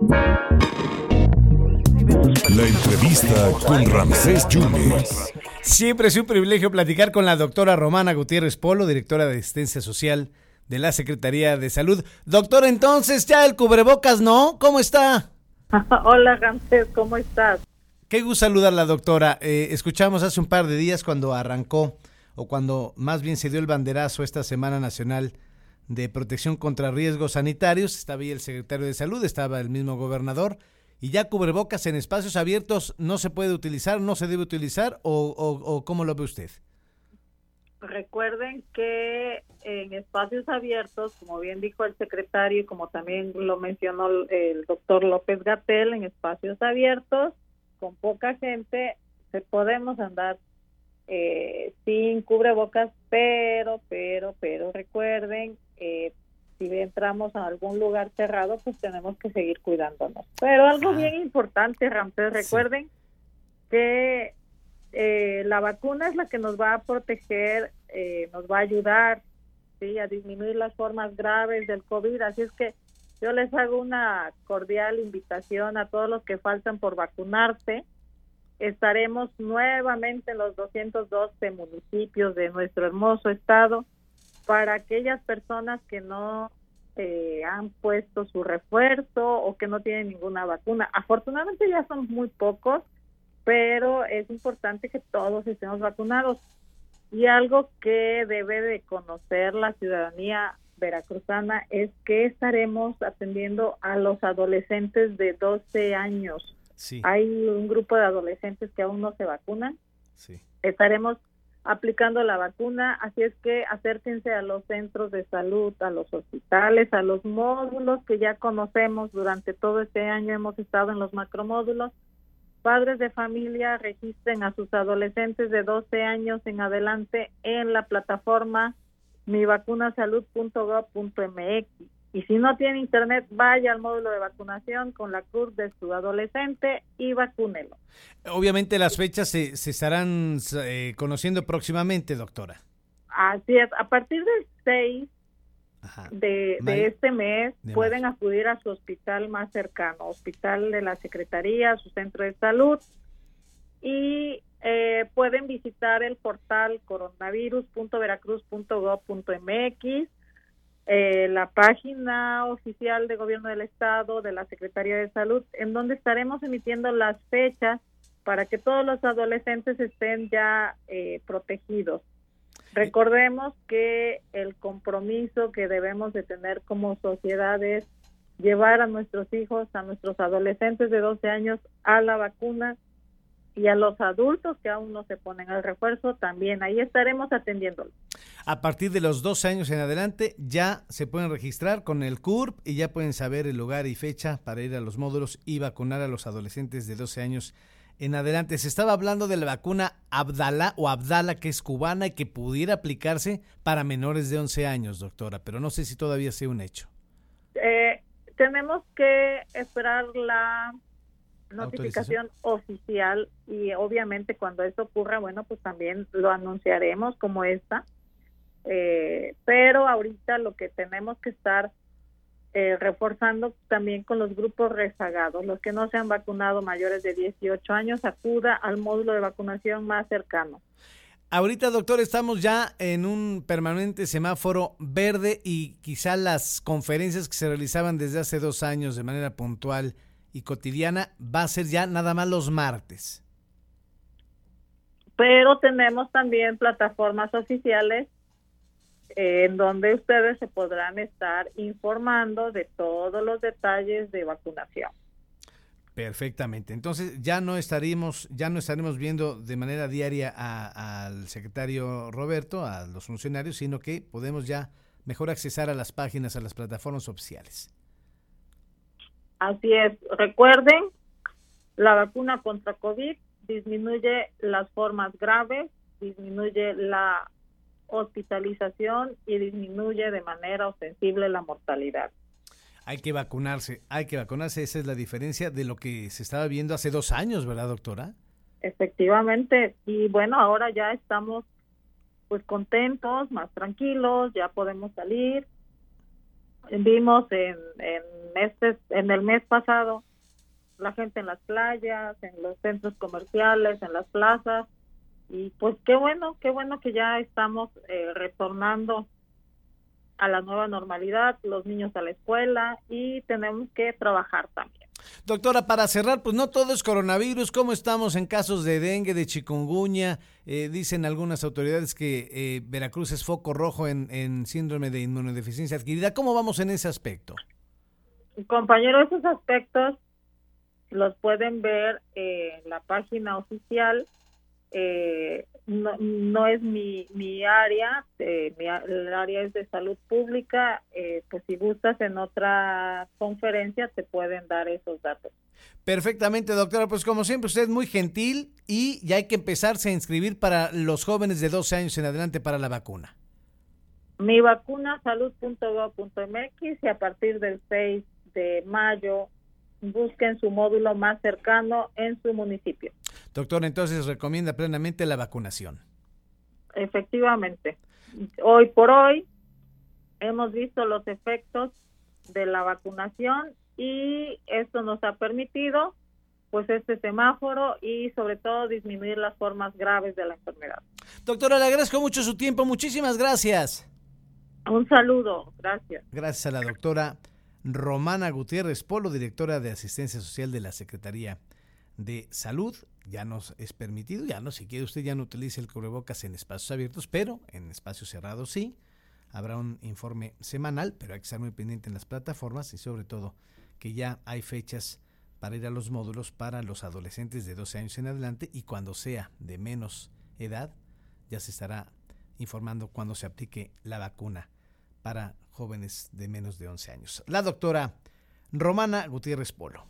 La entrevista con Ramsés Yunes. Siempre es un privilegio platicar con la doctora Romana Gutiérrez Polo, directora de Asistencia Social de la Secretaría de Salud. Doctor, entonces ya el cubrebocas, ¿no? ¿Cómo está? Hola, Ramsés, ¿cómo estás? Qué gusto saludar a la doctora. Eh, escuchamos hace un par de días cuando arrancó, o cuando más bien se dio el banderazo esta Semana Nacional de Protección contra Riesgos Sanitarios. Estaba ahí el secretario de Salud, estaba el mismo gobernador. Y ya cubrebocas en espacios abiertos no se puede utilizar, no se debe utilizar, o, o cómo lo ve usted? Recuerden que en espacios abiertos, como bien dijo el secretario como también lo mencionó el doctor López Gatel, en espacios abiertos, con poca gente, se podemos andar eh, sin cubrebocas, pero, pero, pero recuerden, entramos a algún lugar cerrado, pues tenemos que seguir cuidándonos. Pero algo ah. bien importante, Ramsés, recuerden que eh, la vacuna es la que nos va a proteger, eh, nos va a ayudar ¿sí? a disminuir las formas graves del COVID. Así es que yo les hago una cordial invitación a todos los que faltan por vacunarse. Estaremos nuevamente en los 212 municipios de nuestro hermoso estado para aquellas personas que no eh, han puesto su refuerzo o que no tienen ninguna vacuna. Afortunadamente ya son muy pocos pero es importante que todos estemos vacunados. Y algo que debe de conocer la ciudadanía veracruzana es que estaremos atendiendo a los adolescentes de 12 años. Hay un grupo de adolescentes que aún no se vacunan. Estaremos aplicando la vacuna, así es que acérquense a los centros de salud, a los hospitales, a los módulos que ya conocemos durante todo este año, hemos estado en los macromódulos. Padres de familia registren a sus adolescentes de 12 años en adelante en la plataforma mivacunasalud.gov.mx. Y si no tiene internet, vaya al módulo de vacunación con la CUR de su adolescente y vacúnelo. Obviamente las fechas se, se estarán eh, conociendo próximamente, doctora. Así es, a partir del 6 de, este mes pueden acudir a su hospital más cercano, hospital de la Secretaría, su centro de salud, y eh, pueden visitar el portal coronavirus.veracruz.gov.mx, eh, la página oficial de gobierno del estado, de la Secretaría de Salud, en donde estaremos emitiendo las fechas para que todos los adolescentes estén ya eh, protegidos. Recordemos que el compromiso que debemos de tener como sociedad es llevar a nuestros hijos, a nuestros adolescentes de 12 años a la vacuna y a los adultos que aún no se ponen al refuerzo también. Ahí estaremos atendiéndolos. A partir de los 12 años en adelante ya se pueden registrar con el CURP y ya pueden saber el lugar y fecha para ir a los módulos y vacunar a los adolescentes de 12 años en adelante. Se estaba hablando de la vacuna Abdala o Abdala, que es cubana y que pudiera aplicarse para menores de 11 años, doctora, pero no sé si todavía sea un hecho. Eh, tenemos que esperar la notificación oficial y obviamente cuando eso ocurra, bueno, pues también lo anunciaremos como esta. Eh, pero ahorita lo que tenemos que estar eh, reforzando también con los grupos rezagados. Los que no se han vacunado mayores de 18 años, acuda al módulo de vacunación más cercano. Ahorita, doctor, estamos ya en un permanente semáforo verde y quizá las conferencias que se realizaban desde hace dos años de manera puntual y cotidiana va a ser ya nada más los martes. Pero tenemos también plataformas oficiales en donde ustedes se podrán estar informando de todos los detalles de vacunación. Perfectamente. Entonces ya no estaremos, ya no estaremos viendo de manera diaria al secretario Roberto, a los funcionarios, sino que podemos ya mejor accesar a las páginas, a las plataformas oficiales. Así es. Recuerden, la vacuna contra COVID disminuye las formas graves, disminuye la hospitalización y disminuye de manera ostensible la mortalidad. Hay que vacunarse, hay que vacunarse, esa es la diferencia de lo que se estaba viendo hace dos años, ¿verdad, doctora? Efectivamente, y bueno, ahora ya estamos pues contentos, más tranquilos, ya podemos salir Vimos en, en, este, en el mes pasado la gente en las playas, en los centros comerciales, en las plazas, y pues qué bueno, qué bueno que ya estamos eh, retornando a la nueva normalidad, los niños a la escuela y tenemos que trabajar también. Doctora, para cerrar, pues no todo es coronavirus. ¿Cómo estamos en casos de dengue, de chikungunya? Eh, dicen algunas autoridades que eh, Veracruz es foco rojo en, en, síndrome de inmunodeficiencia adquirida. ¿Cómo vamos en ese aspecto? Compañero, esos aspectos los pueden ver en la página oficial eh, no, no, es mi, mi área, eh, mi, el área es de salud pública, eh, pues si gustas en otra conferencia te pueden dar esos datos. Perfectamente, doctora. Pues como siempre, usted es muy gentil y ya hay que empezarse a inscribir para los jóvenes de 12 años en adelante para la vacuna. Mi vacuna salud.gov.mx y a partir del 6 de mayo busquen su módulo más cercano en su municipio. Doctor, entonces recomienda plenamente la vacunación. Efectivamente. Hoy por hoy hemos visto los efectos de la vacunación y esto nos ha permitido pues este semáforo y sobre todo disminuir las formas graves de la enfermedad. Doctora, le agradezco mucho su tiempo. Muchísimas gracias. Un saludo. Gracias. Gracias a la doctora Romana Gutiérrez Polo, directora de Asistencia Social de la Secretaría de Salud. Ya nos es permitido, ya no, si quiere usted ya no utilice el cubrebocas en espacios abiertos, pero en espacios cerrados sí. Habrá un informe semanal, pero hay que estar muy pendiente en las plataformas y sobre todo que ya hay fechas para ir a los módulos para los adolescentes de 12 años en adelante y cuando sea de menos edad ya se estará informando cuando se aplique la vacuna para jóvenes de menos de 11 años. La doctora Romana Gutiérrez Polo.